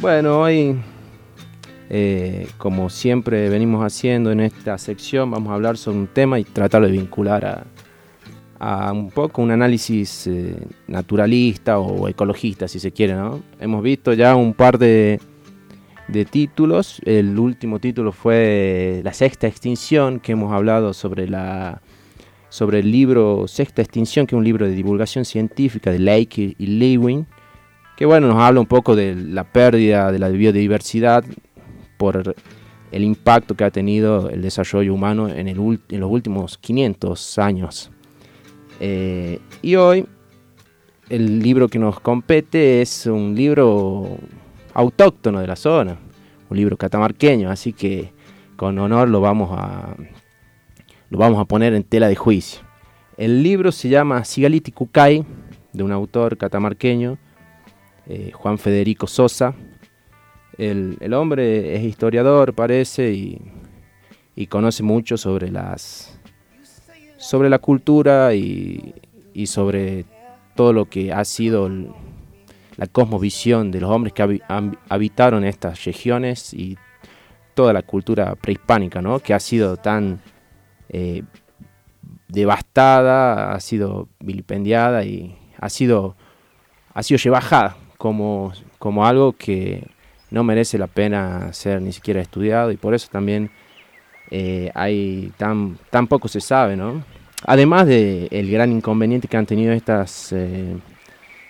Bueno, hoy, eh, como siempre venimos haciendo en esta sección, vamos a hablar sobre un tema y tratar de vincular a, un poco un análisis eh, naturalista o ecologista, si se quiere. ¿no? Hemos visto ya un par de, títulos. El último título fue La Sexta Extinción, que hemos hablado sobre la sobre el libro Sexta Extinción, que es un libro de divulgación científica de Lake y Lewin, que bueno, nos habla un poco de la pérdida de la biodiversidad por el impacto que ha tenido el desarrollo humano en, el, en los últimos 500 años. Eh, y hoy el libro que nos compete es un libro autóctono de la zona, un libro catamarqueño, así que con honor lo vamos a, lo vamos a poner en tela de juicio. El libro se llama Sigaliti Kukai, de un autor catamarqueño, eh, Juan Federico Sosa. El, hombre es historiador, parece, y, conoce mucho sobre las sobre la cultura y, sobre todo lo que ha sido la cosmovisión de los hombres que habitaron estas regiones y toda la cultura prehispánica, ¿no? que ha sido tan eh, devastada, ha sido vilipendiada y ha sido, ha sido llevajada como, como algo que no merece la pena ser ni siquiera estudiado y por eso también eh, hay tan, tan poco se sabe, ¿no? Además del el gran inconveniente que han tenido estas, eh,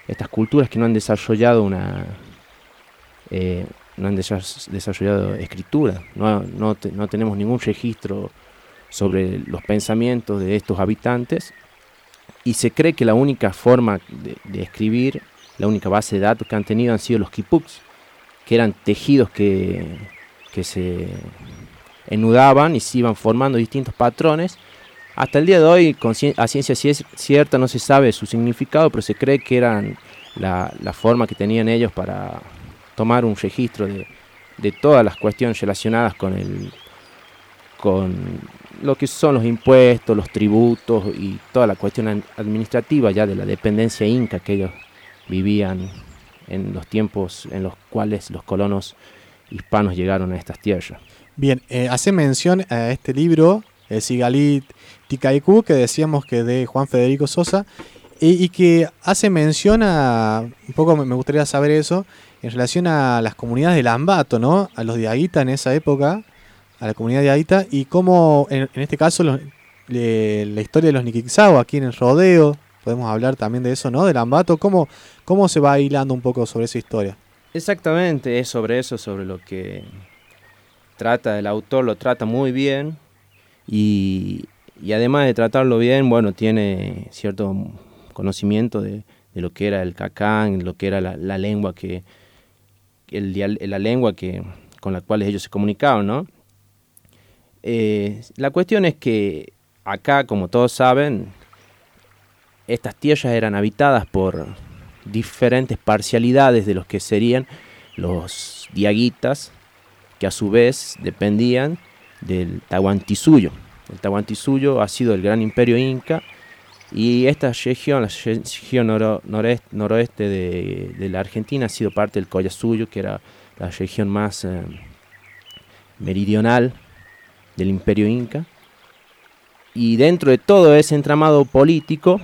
estas culturas que no han desarrollado una no han desarrollado escritura, no, no, no tenemos ningún registro sobre los pensamientos de estos habitantes y se cree que la única forma de, escribir, la única base de datos que han tenido han sido los kipuks, que eran tejidos que, que se enudaban y se iban formando distintos patrones. Hasta el día de hoy, a ciencia cierta, no se sabe su significado, pero se cree que eran la, la forma que tenían ellos para tomar un registro de, de todas las cuestiones relacionadas con el, con lo que son los impuestos, los tributos y toda la cuestión administrativa ya de la dependencia inca que ellos vivían en los tiempos en los cuales los colonos hispanos llegaron a estas tierras. Bien, eh, hace mención a este libro, el Sigalit Ticaicu, que decíamos que de Juan Federico Sosa, y, que hace mención a, un poco me gustaría saber eso, en relación a las comunidades del Ambato, ¿no? A los de Aguita en esa época, a la comunidad de Aita y cómo, en, este caso, la historia de los Nikixao aquí en el rodeo, podemos hablar también de eso, ¿no? Del Ambato, ¿cómo, cómo se va hilando un poco sobre esa historia? Exactamente, es sobre eso, sobre lo que trata el autor, lo trata muy bien y, además de tratarlo bien, bueno, tiene cierto conocimiento de, lo que era el cacán, lo que era la, lengua que, el, la lengua que, con la cual ellos se comunicaban, ¿no? Eh, la cuestión es que acá, como todos saben, estas tierras eran habitadas por diferentes parcialidades de los que serían los diaguitas, que a su vez dependían del Tahuantinsuyo. El Tahuantinsuyo ha sido el gran imperio inca y esta región, la región noroeste, de, la Argentina, ha sido parte del Collasuyo, que era la región más eh, meridional del imperio inca. Y dentro de todo ese entramado político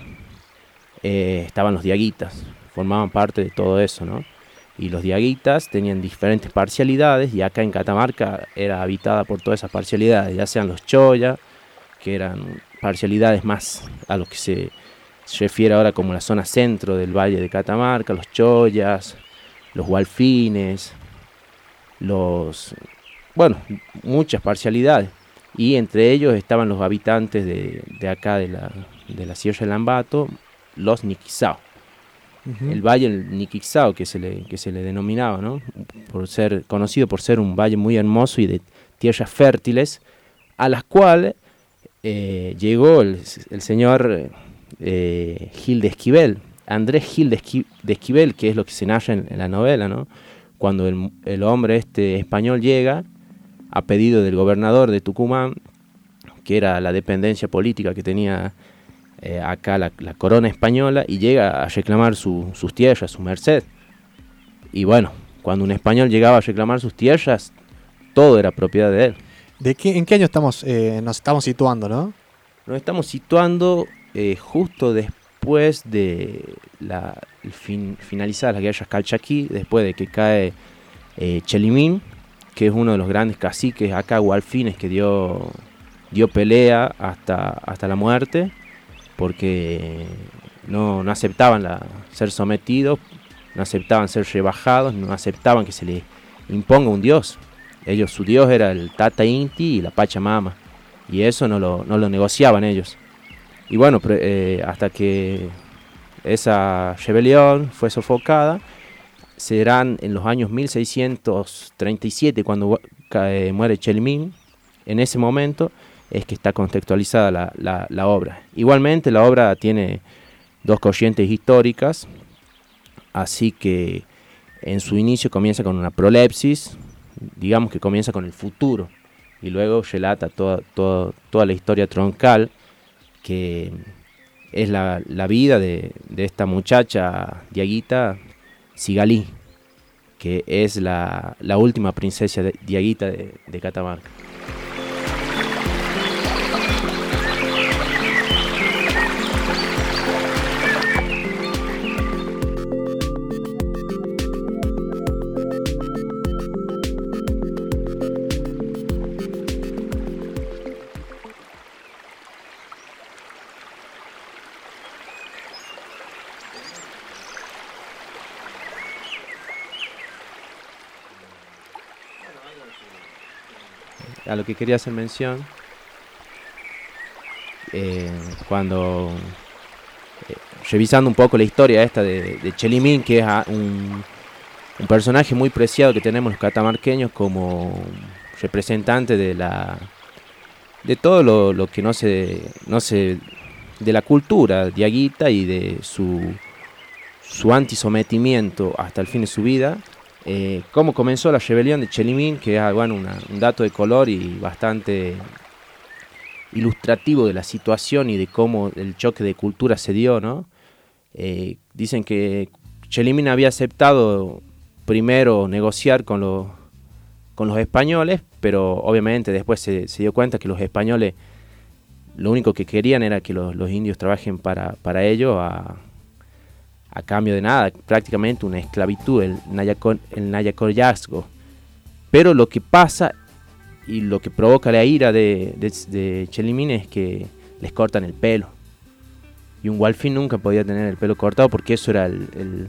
eh, estaban los diaguitas, formaban parte de todo eso, ¿no? Y los diaguitas tenían diferentes parcialidades y acá en Catamarca era habitada por todas esas parcialidades, ya sean los choya, que eran parcialidades más a lo que se, refiere ahora como la zona centro del valle de Catamarca, los choyas, los gualfines, los, bueno, muchas parcialidades y entre ellos estaban los habitantes de, acá de la, de la Sierra del Lambato, los El valle Niquixao que se le, que se le denominaba, ¿no? por ser, conocido por ser un valle muy hermoso y de tierras fértiles, a las cuales eh, llegó el, señor eh, Gil de Esquivel, Andrés Gil de, Esquivel, que es lo que se narra en, la novela, ¿no? cuando el, el hombre este español llega a pedido del gobernador de Tucumán, que era la dependencia política que tenía eh, acá la, corona española, y llega a reclamar sus tierras, su merced. Y bueno, cuando un español llegaba a reclamar sus tierras, todo era propiedad de él. ¿De qué, ¿En qué año estamos, eh, nos estamos situando, no? Nos estamos situando eh, justo después de la fin, finalizada la guerra calchaquí, después de que cae Chelimín, que es uno de los grandes caciques acá, Gualfines, que dio, dio pelea hasta, hasta la muerte, porque no, no aceptaban ser sometidos, no aceptaban ser rebajados, no aceptaban que se les imponga un dios. Ellos, su dios era el Tata Inti y la Pachamama, y eso no lo, no lo negociaban ellos. Y bueno, eh, hasta que esa rebelión fue sofocada, serán en los años 1637 cuando muere Chelimín, en ese momento es que está contextualizada la, la, obra. Igualmente la obra tiene dos corrientes históricas, así que en su inicio comienza con una prolepsis, digamos que comienza con el futuro, y luego relata toda, toda, toda la historia troncal que es la, la vida de, de, esta muchacha, Diaguita Sigalí, que es la, la última princesa de, Diaguita de, de Catamarca. A lo que quería hacer mención, eh, cuando eh, revisando un poco la historia esta de, de Chelimín, que es un, un, personaje muy preciado que tenemos los catamarqueños como representante de la de todo lo, que no se no se de la cultura diaguita y de su su antisometimiento hasta el fin de su vida eh, cómo comenzó la rebelión de Chelimín, que es bueno, un dato de color y bastante ilustrativo de la situación y de cómo el choque de cultura se dio, ¿no? Eh, dicen que Chelimín había aceptado primero negociar con los, españoles, pero obviamente después se, dio cuenta que los españoles lo único que querían era que los, indios trabajen para, ellos a, cambio de nada, prácticamente una esclavitud, el, nayacor, el. Pero lo que pasa y lo que provoca la ira de, de, Chelimín es que les cortan el pelo. Y un Walfin nunca podía tener el pelo cortado porque eso era el,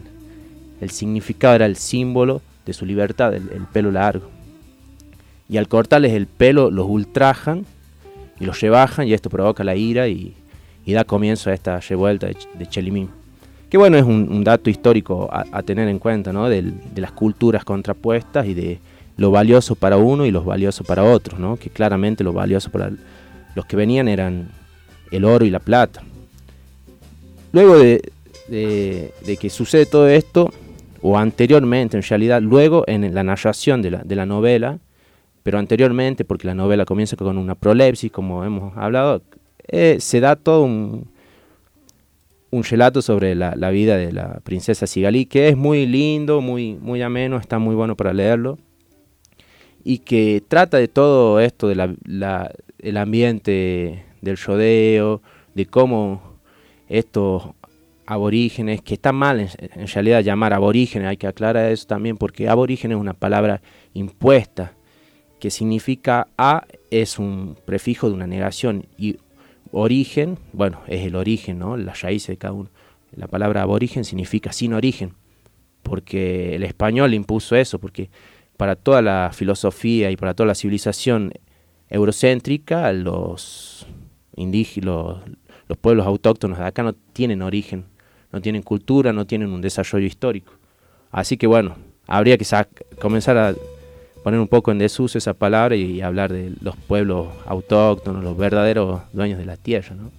el, significado, era el símbolo de su libertad, el, pelo largo. Y al cortarles el pelo los ultrajan y los rebajan y esto provoca la ira y, y da comienzo a esta revuelta de, de Chelimín. Que bueno, es un, dato histórico a, tener en cuenta, ¿no? De, las culturas contrapuestas y de lo valioso para uno y lo valioso para otro, ¿no? Que claramente lo valioso para los que venían eran el oro y la plata. Luego de, que sucede todo esto, o anteriormente en realidad, luego en la narración de la, de la novela, pero anteriormente, porque la novela comienza con una prolepsis, como hemos hablado, eh, se da todo un, un relato sobre la, vida de la princesa Sigalí, que es muy lindo, muy, muy ameno, está muy bueno para leerlo, y que trata de todo esto, de el ambiente del rodeo, de cómo estos aborígenes, que está mal en, realidad llamar aborígenes, hay que aclarar eso también, porque aborigen es una palabra impuesta, que significa A es un prefijo de una negación y origen, bueno, es el origen, ¿no? La raíz de cada uno. La palabra aborigen significa sin origen, porque el español impuso eso, porque para toda la filosofía y para toda la civilización eurocéntrica, los indígenas, los, pueblos autóctonos de acá no tienen origen, no tienen cultura, no tienen un desarrollo histórico. Así que bueno, habría que comenzar a poner un poco en desuso esa palabra y hablar de los pueblos autóctonos, los verdaderos dueños de la tierra. ¿no?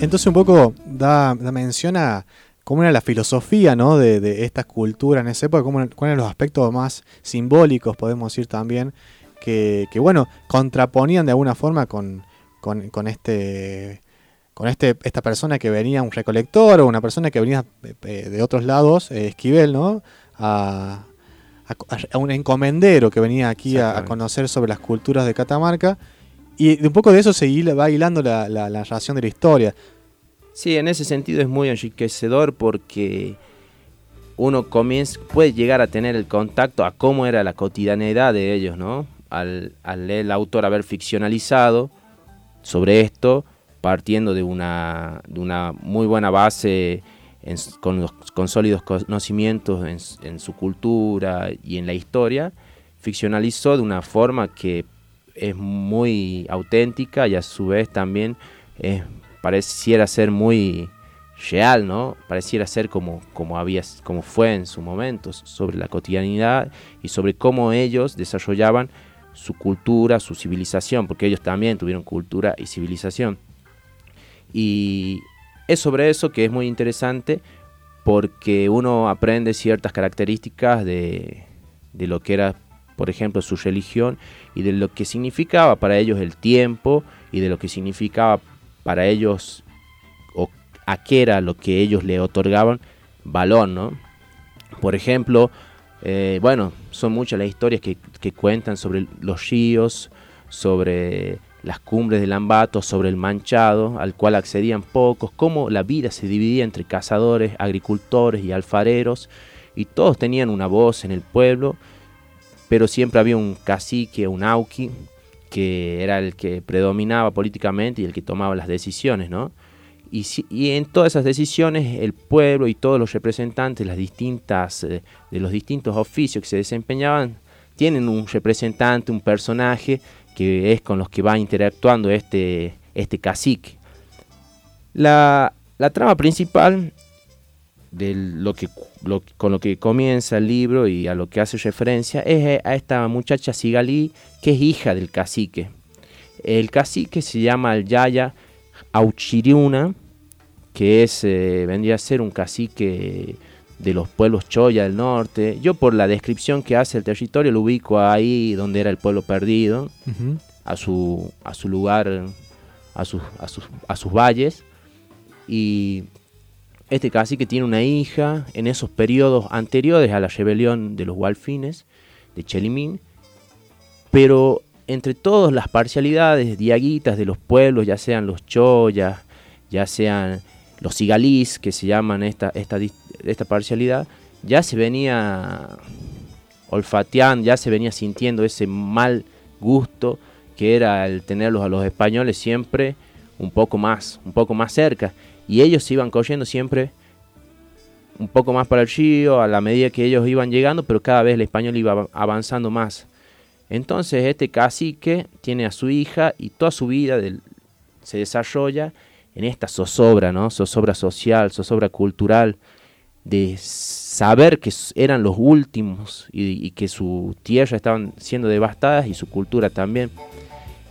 Entonces un poco da, da mención a cómo era la filosofía ¿no? de, de estas culturas en esa época, cómo, cuáles eran los aspectos más simbólicos, podemos decir también, que, que bueno, contraponían de alguna forma con, con, con este con este, esta persona que venía, un recolector o una persona que venía eh, de otros lados, eh, Esquivel, ¿no? A, a- a un encomendero que venía aquí a, conocer sobre las culturas de Catamarca. Y de un poco de eso se va hilando la, la, narración de la historia. Sí, en ese sentido es muy enriquecedor porque uno comienza, puede llegar a tener el contacto a cómo era la cotidianeidad de ellos, ¿no? Al, al el autor haber ficcionalizado sobre esto, partiendo de una, de una muy buena base con, los, sólidos conocimientos en su cultura y en la historia, ficcionalizó de una forma que es muy auténtica y a su vez también es, pareciera ser muy real, ¿no? Pareciera ser como, como, había, como fue en su momento, sobre la cotidianidad y sobre cómo ellos desarrollaban su cultura, su civilización, porque ellos también tuvieron cultura y civilización. Y es sobre eso que es muy interesante porque uno aprende ciertas características de, de lo que era, por ejemplo, su religión y de lo que significaba para ellos el tiempo y de lo que significaba para ellos o a qué era lo que ellos le otorgaban valor, ¿no? Por ejemplo, eh, bueno, son muchas las historias que, que cuentan sobre los ríos, sobre las cumbres del Ambato, sobre el manchado, al cual accedían pocos, cómo la vida se dividía entre cazadores, agricultores y alfareros, y todos tenían una voz en el pueblo, pero siempre había un cacique, un auqui, que era el que predominaba políticamente y el que tomaba las decisiones, ¿no? Y, si- en todas esas decisiones el pueblo y todos los representantes las distintas, eh, de los distintos oficios que se desempeñaban tienen un representante, un personaje que es con los que va interactuando este, este cacique. La trama principal de lo que, lo- con lo que comienza el libro y a lo que hace referencia es a esta muchacha Sigalí que es hija del cacique. El cacique se llama el Yaya Auchiriuna, que es, eh, vendría a ser un cacique de los pueblos Choya del norte. Yo por la descripción que hace el territorio lo ubico ahí donde era el pueblo perdido, a su, a su lugar, a sus, a, sus, a sus valles. Y este cacique tiene una hija en esos periodos anteriores a la rebelión de los Gualfines, de Chelimín. Pero entre todas las parcialidades diaguitas de los pueblos, ya sean los Choyas, ya sean los Sigalís, que se llaman esta, esta, esta parcialidad, ya se venía olfateando, ya se venía sintiendo ese mal gusto que era el tenerlos a los españoles siempre un poco más, un poco más cerca. Y ellos se iban corriendo siempre un poco más para el río a la medida que ellos iban llegando, pero cada vez el español iba av- avanzando más. Entonces este cacique tiene a su hija y toda su vida se desarrolla en esta zozobra, ¿no? Zozobra social, zozobra cultural, de saber que eran los últimos y, y que su tierra estaban siendo devastadas y su cultura también.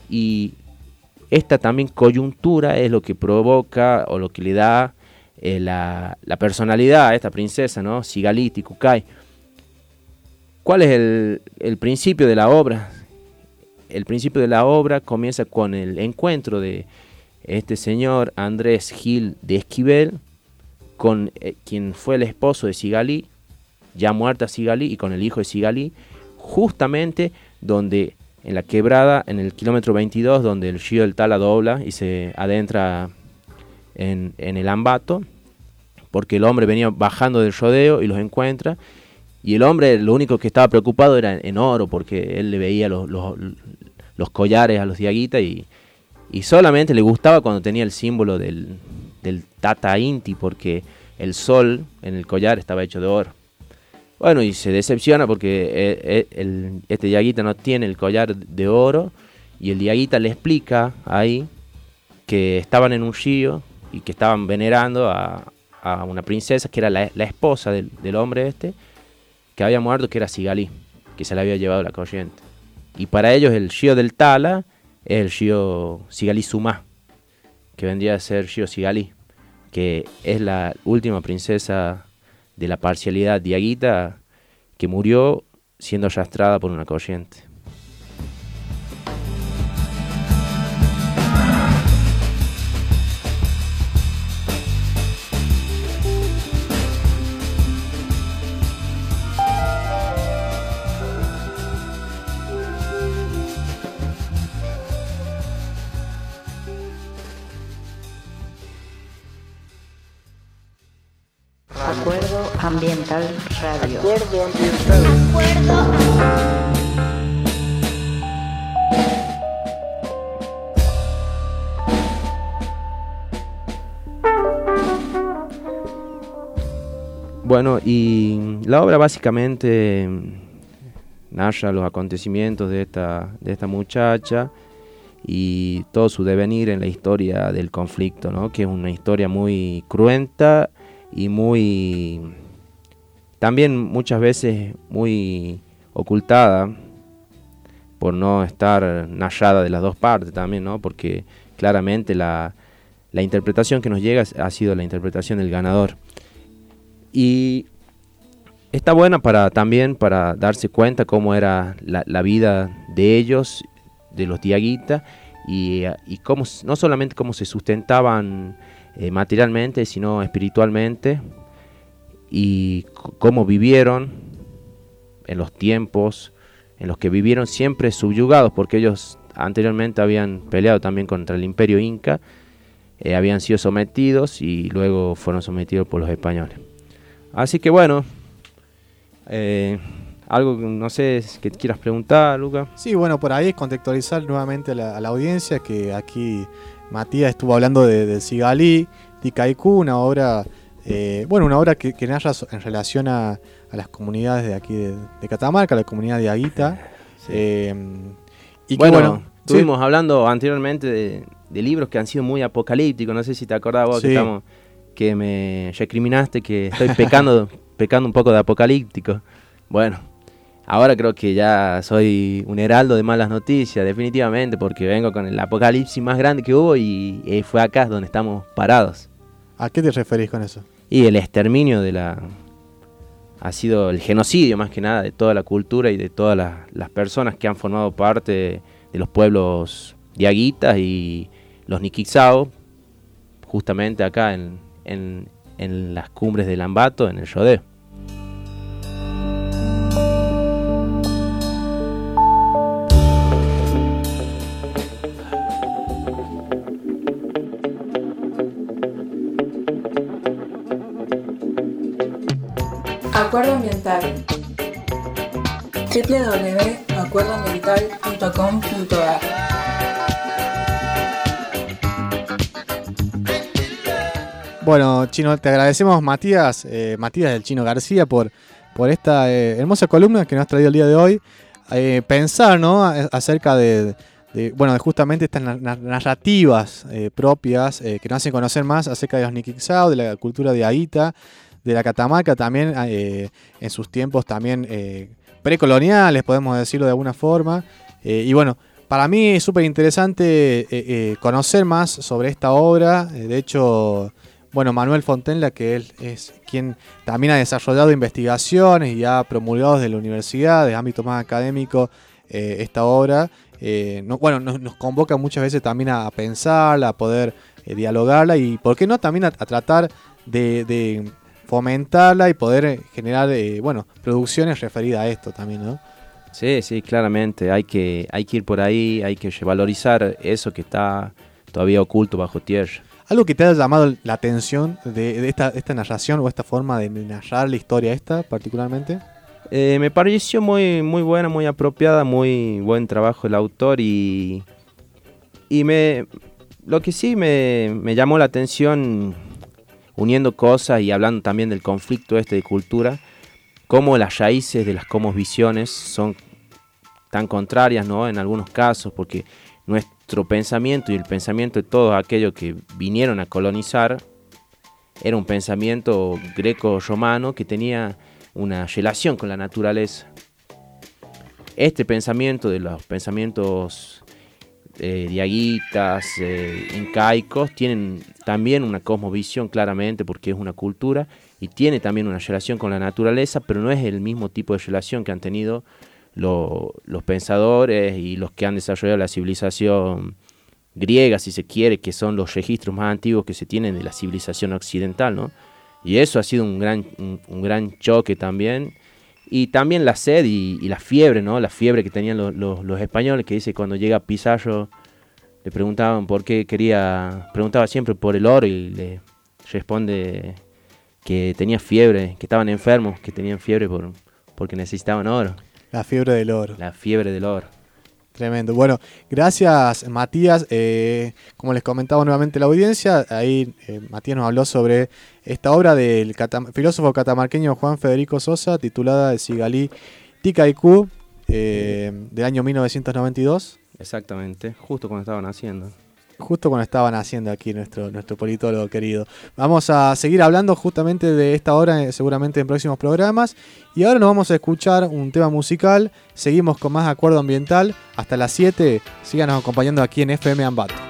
Y esta también coyuntura es lo que provoca o lo que le da eh, la, personalidad a esta princesa, ¿no? Sigaliti, Kukai. ¿Cuál es el, el principio de la obra? El principio de la obra comienza con el encuentro de este señor Andrés Gil de Esquivel con eh, quien fue el esposo de Sigalí, ya muerta Sigalí, y con el hijo de Sigalí, justamente donde en la quebrada, en el kilómetro 22, donde el río del Tala dobla y se adentra en, en el Ambato, porque el hombre venía bajando del rodeo y los encuentra, y el hombre lo único que estaba preocupado era en oro, porque él le veía los, los, collares a los diaguitas y, y solamente le gustaba cuando tenía el símbolo del, del Tata Inti, porque el sol en el collar estaba hecho de oro. Bueno, y se decepciona porque eh, eh, el- este diaguita no tiene el collar de oro y el diaguita le explica ahí que estaban en un río y que estaban venerando a, una princesa que era la, esposa del, del hombre este, que había muerto, que era Sigalí, que se la había llevado la corriente. Y para ellos el río del Tala es el río Sigalí Sumá, que vendría a ser río Sigalí. que es la última princesa de la parcialidad diaguita que murió siendo arrastrada por una corriente. Ambiental Radio. Acuerdo Ambiental. Acuerdo. Bueno, y la obra básicamente narra los acontecimientos de esta, de esta muchacha y todo su devenir en la historia del conflicto, ¿no? que es una historia muy cruenta y muy también muchas veces muy ocultada por no estar narrada de las dos partes también, ¿no? Porque claramente la, interpretación que nos llega ha sido la interpretación del ganador. Y está buena para también para darse cuenta cómo era la, vida de ellos, de los diaguitas, y, cómo, no solamente cómo se sustentaban eh, materialmente, sino espiritualmente, y cómo vivieron en los tiempos en los que vivieron siempre subyugados, porque ellos anteriormente habían peleado también contra el imperio inca, eh, habían sido sometidos y luego fueron sometidos por los españoles. Así que bueno, eh, algo no sé que quieras preguntar, Luca. Sí, bueno, por ahí es contextualizar nuevamente a la, audiencia que aquí Matías estuvo hablando de, del Sigalí, Tikaiku, una obra eh, bueno, una obra que, narra en relación a, las comunidades de aquí de, Catamarca, la comunidad de Aguita. Eh, y bueno, estuvimos hablando anteriormente de, libros que han sido muy apocalípticos. No sé si te acordabas vos que, estamos, que me recriminaste que estoy pecando, pecando un poco de apocalíptico. Bueno, ahora creo que ya soy un heraldo de malas noticias, definitivamente, porque vengo con el apocalipsis más grande que hubo y fue acá donde estamos parados. ¿A qué te referís con eso? Y el exterminio de la ha sido el genocidio más que nada de toda la cultura y de todas las, personas que han formado parte de los pueblos diaguitas y los niquixao, justamente acá en, en, las cumbres del Ambato, en el Rodeo. Acuerdo Ambiental www.acuerdoambiental.com.ar Bueno, Chino, te agradecemos Matías, eh, Matías del Chino García por, por esta eh, hermosa columna que nos has traído el día de hoy. Eh, pensar ¿no? acerca de, bueno, justamente estas narrativas propias que nos hacen conocer más acerca de los Nikixao, de la cultura de Aita, de la Catamarca también ah, eh, en sus tiempos también eh, precoloniales, podemos decirlo de alguna forma. Eh, y bueno, para mí es súper interesante conocer más sobre esta obra. de hecho, bueno, Manuel Fontenla, que él es quien también ha desarrollado investigaciones y ha promulgado desde la universidad, de ámbito más académico, esta obra. bueno, nos, convoca muchas veces también a, pensarla, a poder dialogarla y, ¿por qué no?, también a, tratar de fomentarla y poder eh, generar, eh, bueno, producciones referidas a esto también, ¿no? Sí, sí, claramente. Hay que, hay que ir por ahí, hay que valorizar eso que está todavía oculto bajo tierra. ¿Algo que te haya llamado la atención de, esta, esta, narración o esta forma de narrar la historia esta particularmente? Eh, me pareció muy, muy buena, muy apropiada, muy buen trabajo el autor y, y me, lo que sí me, me llamó la atención uniendo cosas y hablando también del conflicto este de cultura, cómo las raíces de las visiones son tan contrarias, ¿no? En algunos casos, porque nuestro pensamiento y el pensamiento de todos aquellos que vinieron a colonizar era un pensamiento greco-romano que tenía una relación con la naturaleza. Este pensamiento de los pensamientos eh, diaguitas, eh, incaicos, tienen también una cosmovisión claramente porque es una cultura y tiene también una relación con la naturaleza, pero no es el mismo tipo de relación que han tenido los pensadores y los que han desarrollado la civilización griega, si se quiere, que son los registros más antiguos que se tienen de la civilización occidental, ¿no? Y eso ha sido un gran, un, gran choque también. Y también la sed y, la fiebre, ¿no? La fiebre que tenían los, los, españoles, que dice cuando llega Pizarro, le preguntaban por qué quería, preguntaba siempre por el oro y le responde que tenía fiebre, que estaban enfermos, que tenían fiebre por, porque necesitaban oro. La fiebre del oro. La fiebre del oro. Tremendo. Bueno, gracias Matías. Eh, como les comentaba nuevamente la audiencia, ahí eh, Matías nos habló sobre esta obra del filósofo catamarqueño Juan Federico Sosa, titulada El Sigalí Ticaicu, eh, del año 1992. Exactamente, justo cuando estaban haciendo justo cuando estaban haciendo aquí nuestro, nuestro politólogo querido. Vamos a seguir hablando justamente de esta hora, eh, seguramente en próximos programas. Y ahora nos vamos a escuchar un tema musical. Seguimos con más acuerdo ambiental. Hasta las 7. Síganos acompañando aquí en FM Ambato.